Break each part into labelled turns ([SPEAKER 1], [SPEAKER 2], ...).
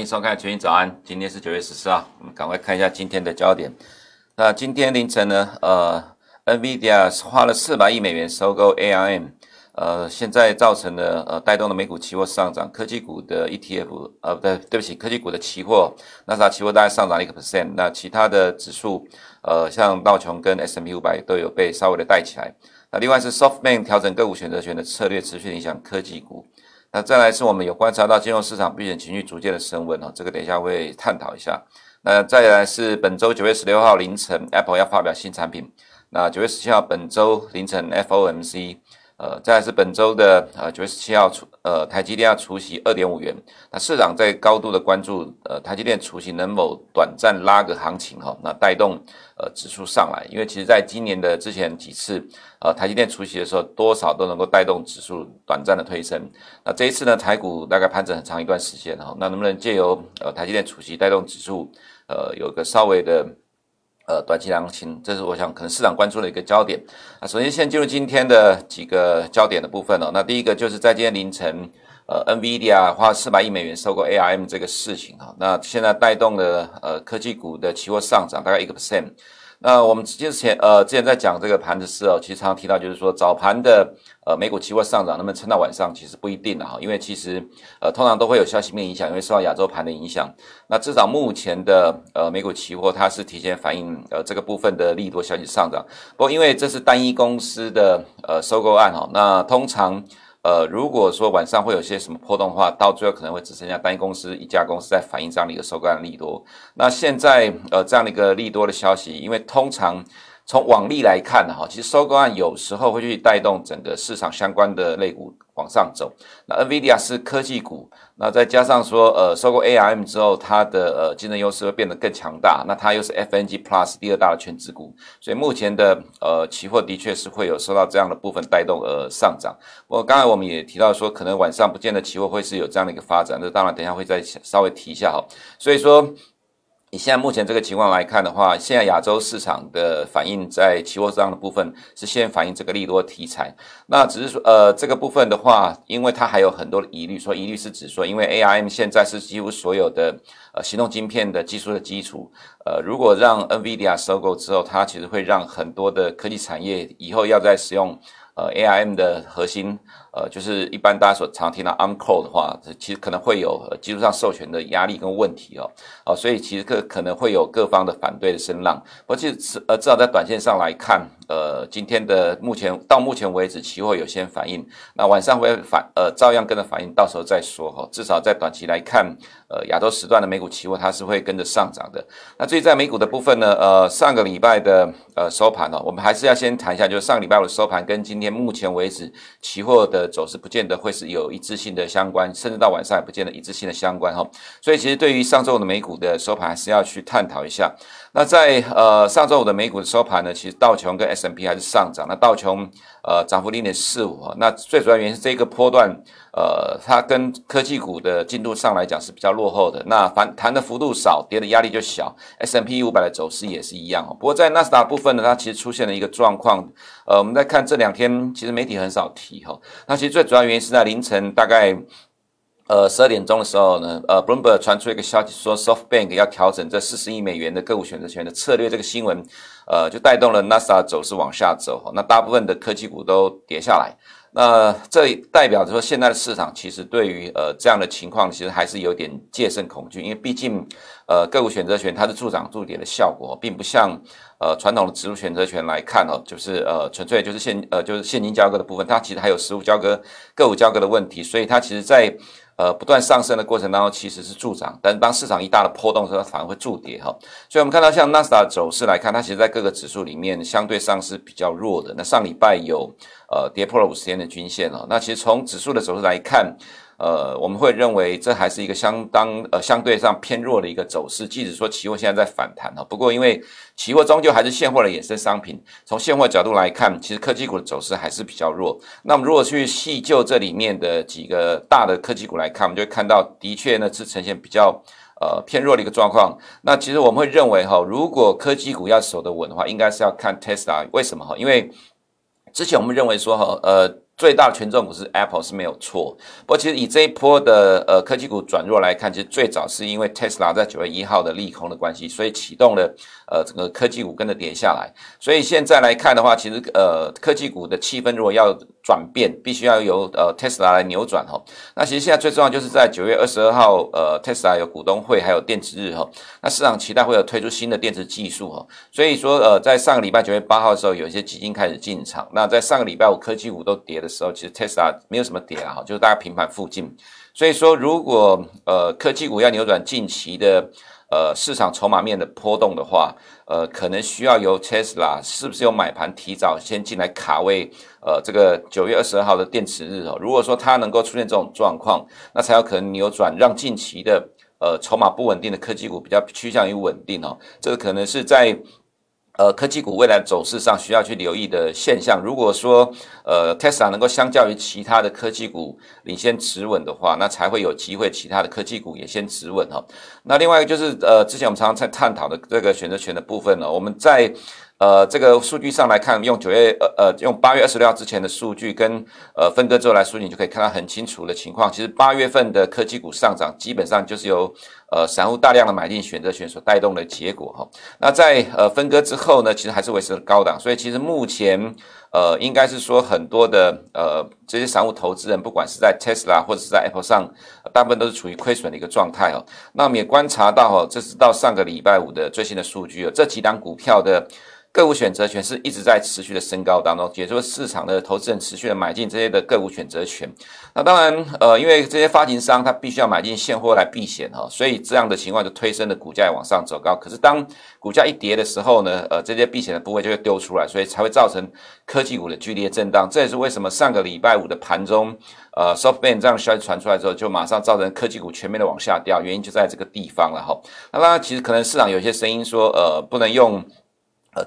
[SPEAKER 1] 迎收看《全民早安》。今天是九月十四号，我们赶快看一下今天的焦点。那今天凌晨呢，呃，NVIDIA 花了四百亿美元收购 ARM，呃，现在造成了呃带动了美股期货上涨，科技股的 ETF，呃，不对，对不起，科技股的期货，纳斯达克期货大概上涨了一个 percent。那其他的指数，呃，像道琼跟 S&P 五百都有被稍微的带起来。那另外是 SoftBank 调整个股选择权的策略，持续影响科技股。那再来是我们有观察到金融市场避险情绪逐渐的升温哦，这个等一下会探讨一下。那再来是本周九月十六号凌晨，Apple 要发表新产品。那九月十七号本周凌晨，FOMC。呃，再来是本周的呃九月十七号除呃台积电要除息二点五元，那市场在高度的关注呃台积电除息能否短暂拉个行情哈、哦，那带动呃指数上来，因为其实在今年的之前几次呃台积电出席的时候，多少都能够带动指数短暂的推升。那这一次呢，台股大概盘整很长一段时间哈、那能不能借由呃台积电出席带动指数呃有个稍微的。呃，短期行情，这是我想可能市场关注的一个焦点啊。首先，先进入今天的几个焦点的部分哦。那第一个就是在今天凌晨，呃，NVIDIA 花四百亿美元收购 ARM 这个事情哈，那现在带动了呃科技股的期货上涨大概一个 percent。那我们之前呃之前在讲这个盘的时候，其实常常提到就是说早盘的呃美股期货上涨，能不能撑到晚上，其实不一定的哈，因为其实呃通常都会有消息面影响，因为受到亚洲盘的影响。那至少目前的呃美股期货它是提前反映呃这个部分的利多消息上涨，不过因为这是单一公司的呃收购案哈，那通常。呃，如果说晚上会有些什么波动的话，到最后可能会只剩下单一公司一家公司在反映这样的一个收购案利多。那现在呃这样的一个利多的消息，因为通常。从往例来看哈，其实收购案有时候会去带动整个市场相关的类股往上走。那 NVIDIA 是科技股，那再加上说呃收购 ARM 之后，它的呃竞争优势会变得更强大。那它又是 FNG Plus 第二大的权值股，所以目前的呃期货的确是会有受到这样的部分带动而上涨。我刚才我们也提到说，可能晚上不见得期货会是有这样的一个发展，这当然等一下会再稍微提一下哈。所以说。以现在目前这个情况来看的话，现在亚洲市场的反应在期货上的部分是先反映这个利多题材。那只是说，呃，这个部分的话，因为它还有很多的疑虑，说疑虑是指说，因为 ARM 现在是几乎所有的呃行动晶片的技术的基础。呃，如果让 NVIDIA 收购之后，它其实会让很多的科技产业以后要再使用。呃，ARM 的核心，呃，就是一般大家所常听到 ARM Core 的话，其实可能会有技术上授权的压力跟问题哦，哦，所以其实可可能会有各方的反对的声浪。不过，其实呃，至少在短线上来看，呃，今天的目前到目前为止，期货有先反应，那晚上会反呃，照样跟着反应，到时候再说哈。至少在短期来看，呃，亚洲时段的美股期货它是会跟着上涨的。那至于在美股的部分呢，呃，上个礼拜的呃收盘呢，我们还是要先谈一下，就是上个礼拜五的收盘跟今天。目前为止，期货的走势不见得会是有一致性的相关，甚至到晚上也不见得一致性的相关哈。所以，其实对于上周五的美股的收盘，还是要去探讨一下。那在呃上周五的美股的收盘呢，其实道琼跟 S M P 还是上涨。那道琼呃涨幅零点四五，那最主要原因是这个波段。呃，它跟科技股的进度上来讲是比较落后的，那反弹的幅度少，跌的压力就小。S M P 五百的走势也是一样哦。不过在纳斯达部分呢，它其实出现了一个状况。呃，我们在看这两天，其实媒体很少提哈。那其实最主要原因是在凌晨大概呃十二点钟的时候呢，呃，Bloomberg 传出一个消息说，SoftBank 要调整这四十亿美元的个股选择权的策略，这个新闻呃就带动了纳斯达走势往下走。那大部分的科技股都跌下来。那这代表着说，现在的市场其实对于呃这样的情况，其实还是有点戒慎恐惧，因为毕竟呃个股选择权它是助涨助跌的效果，并不像呃传统的指数选择权来看哦，就是呃纯粹就是现呃就是现金交割的部分，它其实还有实物交割、个股交割的问题，所以它其实在。呃，不断上升的过程当中，其实是助涨，但是当市场一大的波动的时候，反而会助跌哈。所以，我们看到像纳斯达走势来看，它其实在各个指数里面相对上是比较弱的。那上礼拜有呃跌破了五十天的均线哦。那其实从指数的走势来看。呃，我们会认为这还是一个相当呃相对上偏弱的一个走势，即使说期货现在在反弹哈，不过因为期货终究还是现货的衍生商品，从现货角度来看，其实科技股的走势还是比较弱。那么如果去细究这里面的几个大的科技股来看，我们就会看到的确呢是呈现比较呃偏弱的一个状况。那其实我们会认为哈，如果科技股要守得稳的话，应该是要看 Tesla。为什么哈？因为之前我们认为说哈，呃。最大的权重股是 Apple 是没有错，不过其实以这一波的呃科技股转弱来看，其实最早是因为 Tesla 在九月一号的利空的关系，所以启动了呃整个科技股跟着跌下来。所以现在来看的话，其实呃科技股的气氛如果要转变，必须要由呃 Tesla 来扭转哈。那其实现在最重要就是在九月二十二号，呃 Tesla 有股东会，还有电池日哈。那市场期待会有推出新的电池技术哈。所以说呃在上个礼拜九月八号的时候，有一些基金开始进场。那在上个礼拜五科技股都跌的时候，其实 Tesla 没有什么跌啊，哈，就是大概平盘附近。所以说，如果呃科技股要扭转近期的呃市场筹码面的波动的话，呃，可能需要由 Tesla 是不是有买盘提早先进来卡位，呃，这个九月二十二号的电池日哦。如果说它能够出现这种状况，那才有可能扭转，让近期的呃筹码不稳定的科技股比较趋向于稳定哦。这个可能是在。呃，科技股未来走势上需要去留意的现象，如果说呃，Tesla 能够相较于其他的科技股领先持稳的话，那才会有机会其他的科技股也先持稳哈。那另外一个就是呃，之前我们常常在探讨的这个选择权的部分呢，我们在。呃，这个数据上来看，用九月呃呃，用八月二十六号之前的数据跟呃分割之后来数据，你就可以看到很清楚的情况。其实八月份的科技股上涨，基本上就是由呃散户大量的买进选择权所带动的结果哈。那在呃分割之后呢，其实还是维持了高档，所以其实目前呃应该是说很多的呃这些散户投资人，不管是在 Tesla 或者是在 Apple 上，大部分都是处于亏损的一个状态哦。那我们也观察到哦，这是到上个礼拜五的最新的数据哦，这几档股票的。个股选择权是一直在持续的升高当中，也就是市场的投资人持续的买进这些的个股选择权。那当然，呃，因为这些发行商他必须要买进现货来避险哈，所以这样的情况就推升了股价往上走高。可是当股价一跌的时候呢，呃，这些避险的部位就会丢出来，所以才会造成科技股的剧烈震荡。这也是为什么上个礼拜五的盘中，呃，SoftBank 这样消息传出来之后，就马上造成科技股全面的往下掉，原因就在这个地方了哈。那当然，其实可能市场有些声音说，呃，不能用。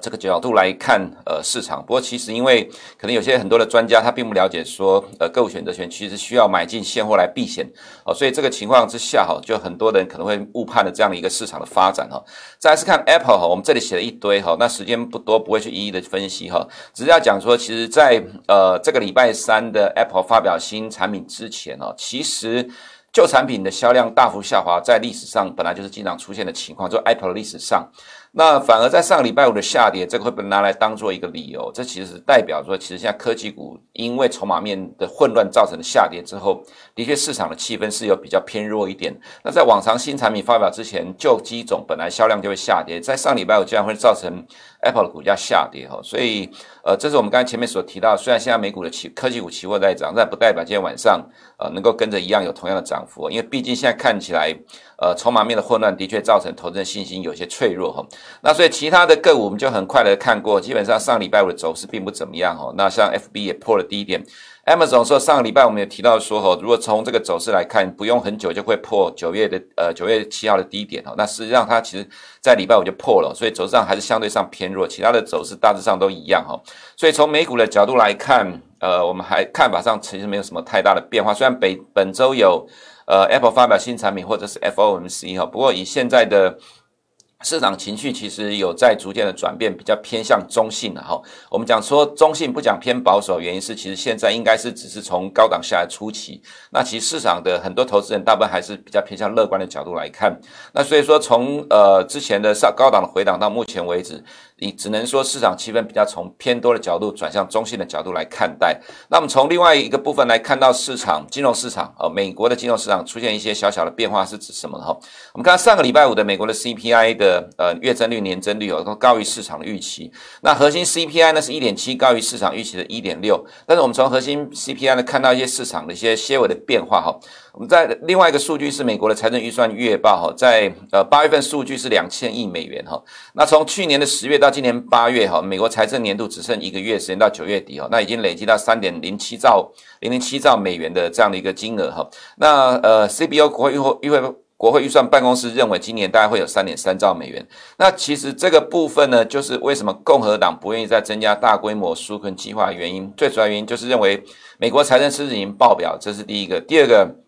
[SPEAKER 1] 这个角度来看，呃，市场。不过，其实因为可能有些很多的专家他并不了解说，呃，个股选择权其实需要买进现货来避险，哦，所以这个情况之下，哈，就很多人可能会误判了这样的一个市场的发展，哈。再来是看 Apple，哈，我们这里写了一堆，哈，那时间不多，不会去一一的分析，哈，只是要讲说，其实在呃这个礼拜三的 Apple 发表新产品之前，哦，其实旧产品的销量大幅下滑，在历史上本来就是经常出现的情况，就 Apple 的历史上。那反而在上个礼拜五的下跌，这个会被拿来当做一个理由，这其实代表说，其实现在科技股因为筹码面的混乱造成的下跌之后，的确市场的气氛是有比较偏弱一点。那在往常新产品发表之前，旧机种本来销量就会下跌，在上礼拜五竟然会造成 Apple 的股价下跌哈，所以呃，这是我们刚才前面所提到，虽然现在美股的期科技股期货在涨，但不代表今天晚上呃能够跟着一样有同样的涨幅，因为毕竟现在看起来呃筹码面的混乱的确造成投资人信心有些脆弱哈。那所以其他的个股我们就很快的看过，基本上上礼拜五的走势并不怎么样哈。那像 FB 也破了低点，Amazon 说上个礼拜我们也提到说哈，如果从这个走势来看，不用很久就会破九月的呃九月七号的低点哈。那实际上它其实在礼拜五就破了，所以走势上还是相对上偏弱，其他的走势大致上都一样哈。所以从美股的角度来看，呃，我们还看法上其实没有什么太大的变化。虽然本本周有呃 Apple 发表新产品或者是 FOMC 哈，不过以现在的。市场情绪其实有在逐渐的转变，比较偏向中性了哈。我们讲说中性，不讲偏保守，原因是其实现在应该是只是从高档下来初期。那其实市场的很多投资人大部分还是比较偏向乐观的角度来看。那所以说从呃之前的上高档的回档到目前为止。你只能说市场气氛比较从偏多的角度转向中性的角度来看待。那么从另外一个部分来看到市场金融市场，呃，美国的金融市场出现一些小小的变化是指什么？哈，我们看上个礼拜五的美国的 CPI 的呃月增率、年增率哦都高于市场的预期。那核心 CPI 呢是一点七，高于市场预期的一点六。但是我们从核心 CPI 呢看到一些市场的一些些微的变化哈。我们在另外一个数据是美国的财政预算月报哈，在呃八月份数据是两千亿美元哈。那从去年的十月到今年八月哈，美国财政年度只剩一个月时间到九月底哈，那已经累积到三点零七兆零零七兆美元的这样的一个金额哈。那呃，CBO 国会预会预会国会预算办公室认为今年大概会有三点三兆美元。那其实这个部分呢，就是为什么共和党不愿意再增加大规模纾困计划原因。最主要原因就是认为美国财政赤字已经爆表，这是第一个。第二个。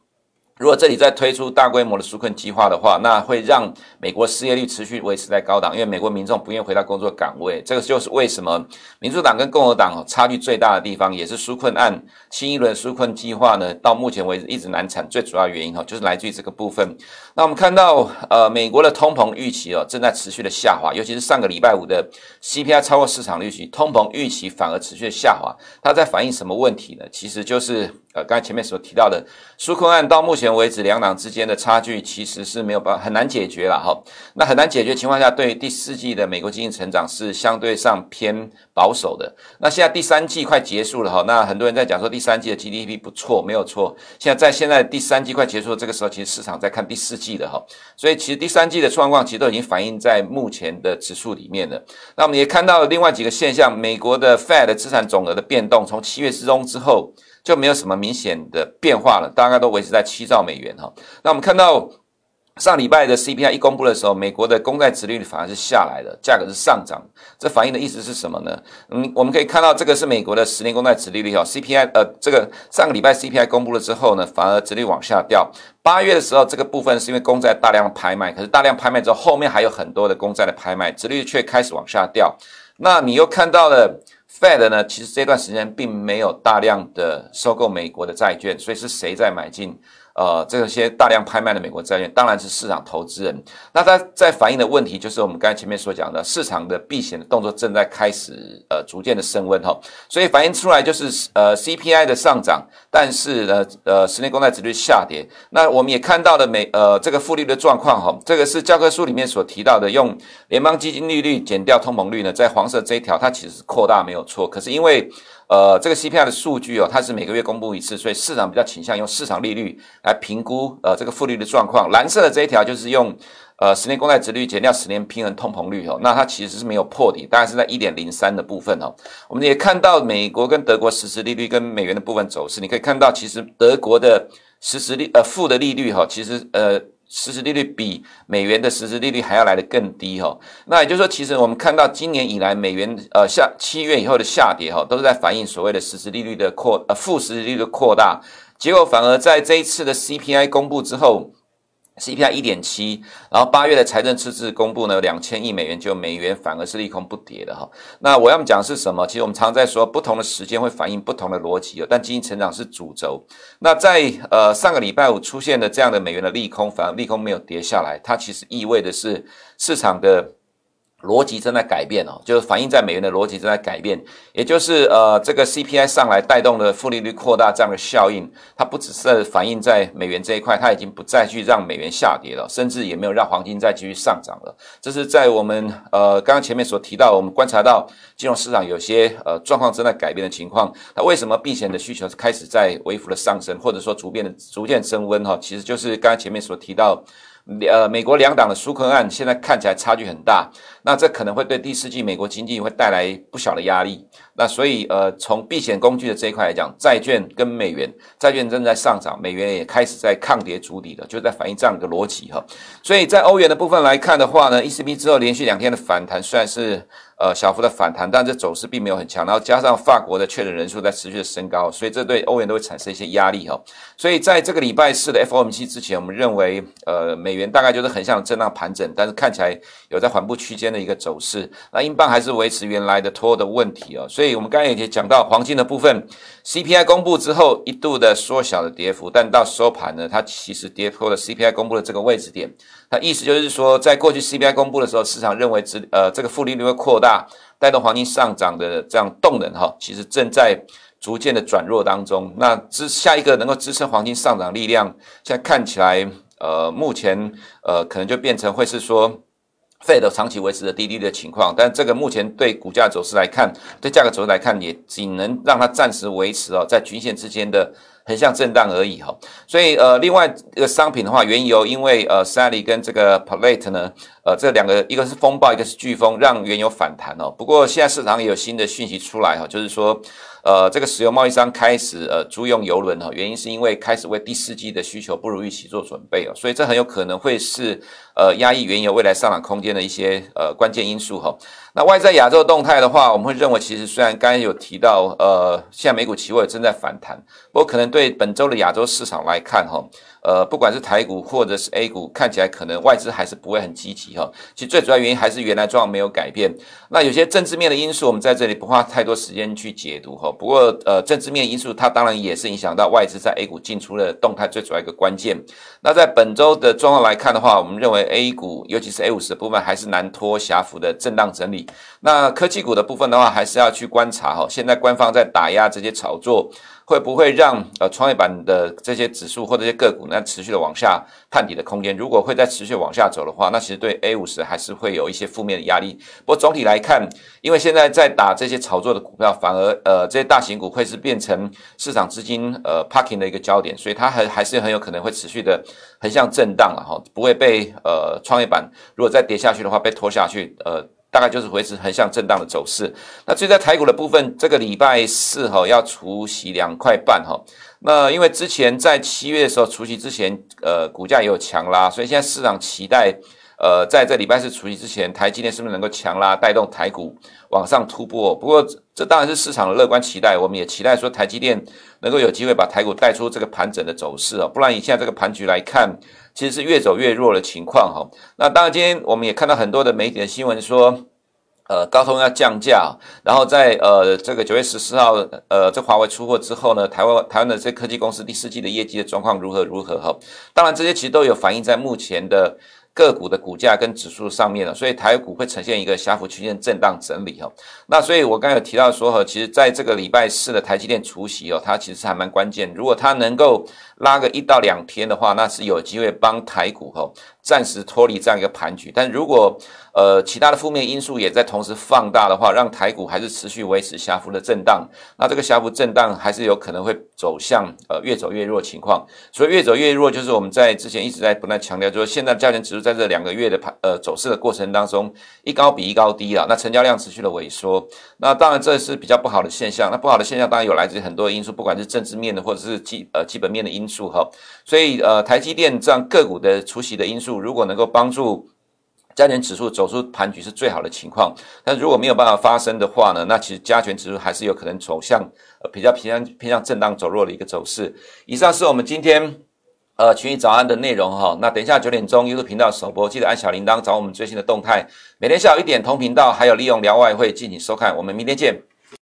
[SPEAKER 1] 如果这里再推出大规模的纾困计划的话，那会让美国失业率持续维持在高档，因为美国民众不愿意回到工作岗位。这个就是为什么民主党跟共和党差距最大的地方，也是纾困案新一轮纾困计划呢，到目前为止一直难产最主要原因哈，就是来自于这个部分。那我们看到，呃，美国的通膨预期哦正在持续的下滑，尤其是上个礼拜五的 CPI 超过市场预期，通膨预期反而持续的下滑，它在反映什么问题呢？其实就是。呃，刚才前面所提到的纾困案，到目前为止，两党之间的差距其实是没有办法很难解决了哈。那很难解决情况下，对于第四季的美国经济成长是相对上偏保守的。那现在第三季快结束了哈，那很多人在讲说第三季的 GDP 不错，没有错。现在在现在第三季快结束的这个时候，其实市场在看第四季的哈，所以其实第三季的状况其实都已经反映在目前的指数里面了。那我们也看到了另外几个现象，美国的 Fed 资产总额的变动，从七月之中之后。就没有什么明显的变化了，大概都维持在七兆美元哈。那我们看到上礼拜的 CPI 一公布的时候，美国的公债殖率反而是下来了，价格是上涨。这反映的意思是什么呢？嗯，我们可以看到这个是美国的十年公债殖利率哈，CPI 呃，这个上个礼拜 CPI 公布了之后呢，反而殖率往下掉。八月的时候，这个部分是因为公债大量拍卖，可是大量拍卖之后，后面还有很多的公债的拍卖，殖率却开始往下掉。那你又看到了。Fed 呢，其实这段时间并没有大量的收购美国的债券，所以是谁在买进？呃，这些大量拍卖的美国债券，当然是市场投资人。那它在反映的问题，就是我们刚才前面所讲的，市场的避险的动作正在开始，呃，逐渐的升温哈。所以反映出来就是，呃，CPI 的上涨，但是呢，呃，十年公债殖率下跌。那我们也看到了美，呃，这个负利率的状况哈，这个是教科书里面所提到的，用联邦基金利率减掉通膨率呢，在黄色这一条，它其实是扩大没有错，可是因为呃，这个 CPI 的数据哦，它是每个月公布一次，所以市场比较倾向用市场利率来评估呃这个负利率的状况。蓝色的这一条就是用呃十年公债殖利率减掉十年平衡通膨率哦，那它其实是没有破底，大概是在一点零三的部分哦。我们也看到美国跟德国实时利率跟美元的部分走势，你可以看到其实德国的实时利呃负的利率哈，其实呃。实质利率比美元的实质利率还要来的更低哈，那也就是说，其实我们看到今年以来美元呃下七月以后的下跌哈，都是在反映所谓的实质利率的扩呃负实质利率的扩大，结果反而在这一次的 CPI 公布之后。CPI 一点七，然后八月的财政赤字公布呢，两千亿美元，就美元反而是利空不跌的哈。那我要讲是什么？其实我们常在说，不同的时间会反映不同的逻辑，但经济成长是主轴。那在呃上个礼拜五出现的这样的美元的利空，反而利空没有跌下来，它其实意味的是市场的。逻辑正在改变哦，就是反映在美元的逻辑正在改变，也就是呃，这个 CPI 上来带动的负利率扩大这样的效应，它不只是反映在美元这一块，它已经不再去让美元下跌了，甚至也没有让黄金再继续上涨了。这是在我们呃刚刚前面所提到，我们观察到金融市场有些呃状况正在改变的情况。那为什么避险的需求开始在微幅的上升，或者说逐渐的逐渐升温哈？其实就是刚刚前面所提到。呃，美国两党的纾困案现在看起来差距很大，那这可能会对第四季美国经济会带来不小的压力。那所以，呃，从避险工具的这一块来讲，债券跟美元，债券正在上涨，美元也开始在抗跌筑底了，就在反映这样一个逻辑哈。所以在欧元的部分来看的话呢，ECB 之后连续两天的反弹，虽然是。呃，小幅的反弹，但这走势并没有很强，然后加上法国的确诊人数在持续的升高，所以这对欧元都会产生一些压力哈。所以在这个礼拜四的 FOMC 之前，我们认为，呃，美元大概就是横向震荡盘整，但是看起来有在缓步区间的一个走势。那英镑还是维持原来的拖的问题哦。所以我们刚才也讲到黄金的部分，CPI 公布之后一度的缩小的跌幅，但到收盘呢，它其实跌破了 CPI 公布的这个位置点。那意思就是说，在过去 CPI 公布的时候，市场认为只呃这个负利率会扩大，带动黄金上涨的这样动能哈，其实正在逐渐的转弱当中。那支下一个能够支撑黄金上涨力量，现在看起来呃目前呃可能就变成会是说，Fed 长期维持的低利率的情况。但这个目前对股价走势来看，对价格走势来看，也仅能让它暂时维持哦在均线之间的。很像震荡而已哈，所以呃，另外一个商品的话，原油因为呃，Sally 跟这个 Plate 呢，呃，这两个一个是风暴，一个是飓风，让原油反弹哦。不过现在市场也有新的讯息出来哈，就是说。呃，这个石油贸易商开始呃租用油轮哈，原因是因为开始为第四季的需求不如预期做准备哦，所以这很有可能会是呃压抑原油未来上涨空间的一些呃关键因素哈。那外在亚洲动态的话，我们会认为其实虽然刚才有提到呃，现在美股期货正在反弹，不过可能对本周的亚洲市场来看哈，呃，不管是台股或者是 A 股，看起来可能外资还是不会很积极其实最主要原因还是原来状况没有改变。那有些政治面的因素，我们在这里不花太多时间去解读哈。不过呃，政治面因素它当然也是影响到外资在 A 股进出的动态最主要一个关键。那在本周的状况来看的话，我们认为 A 股尤其是 A 五十的部分还是难脱狭幅的震荡整理。那科技股的部分的话，还是要去观察哈。现在官方在打压这些炒作。会不会让呃创业板的这些指数或这些个股呢持续的往下探底的空间？如果会再持续往下走的话，那其实对 A 五十还是会有一些负面的压力。不过总体来看，因为现在在打这些炒作的股票，反而呃这些大型股会是变成市场资金呃 parking 的一个焦点，所以它还还是很有可能会持续的横向震荡了哈，不会被呃创业板如果再跌下去的话被拖下去呃。大概就是维持横向震荡的走势。那至于在台股的部分，这个礼拜四哈要除息两块半哈。那因为之前在七月的时候除息之前，呃，股价也有强拉，所以现在市场期待，呃，在这礼拜四除夕之前，台积电是不是能够强拉带动台股往上突破？不过这当然是市场的乐观期待，我们也期待说台积电能够有机会把台股带出这个盘整的走势啊。不然以现在这个盘局来看，其实是越走越弱的情况哈。那当然，今天我们也看到很多的媒体的新闻说，呃，高通要降价，然后在呃这个九月十四号，呃，这华为出货之后呢，台湾台湾的这科技公司第四季的业绩的状况如何如何哈。当然，这些其实都有反映在目前的。个股的股价跟指数上面了，所以台股会呈现一个狭幅区间震荡整理哈。那所以我刚才有提到说哈，其实在这个礼拜四的台积电除夕哦，它其实还蛮关键。如果它能够拉个一到两天的话，那是有机会帮台股哈暂时脱离这样一个盘局。但如果呃其他的负面因素也在同时放大的话，让台股还是持续维持下幅的震荡，那这个下幅震荡还是有可能会走向呃越走越弱情况。所以越走越弱，就是我们在之前一直在不断强调，就是现在价钱指数。在这两个月的盘呃走势的过程当中，一高比一高低啊，那成交量持续的萎缩，那当然这是比较不好的现象。那不好的现象当然有来自于很多因素，不管是政治面的或者是基呃基本面的因素哈。所以呃台积电这样个股的出席的因素，如果能够帮助加权指数走出盘局是最好的情况。但如果没有办法发生的话呢，那其实加权指数还是有可能走向呃比较偏向偏向震荡走弱的一个走势。以上是我们今天。呃，群益早安的内容哈，那等一下九点钟 YouTube 频道首播，记得按小铃铛找我们最新的动态。每天下午一点同频道，还有利用聊外汇进行收看。我们明天见。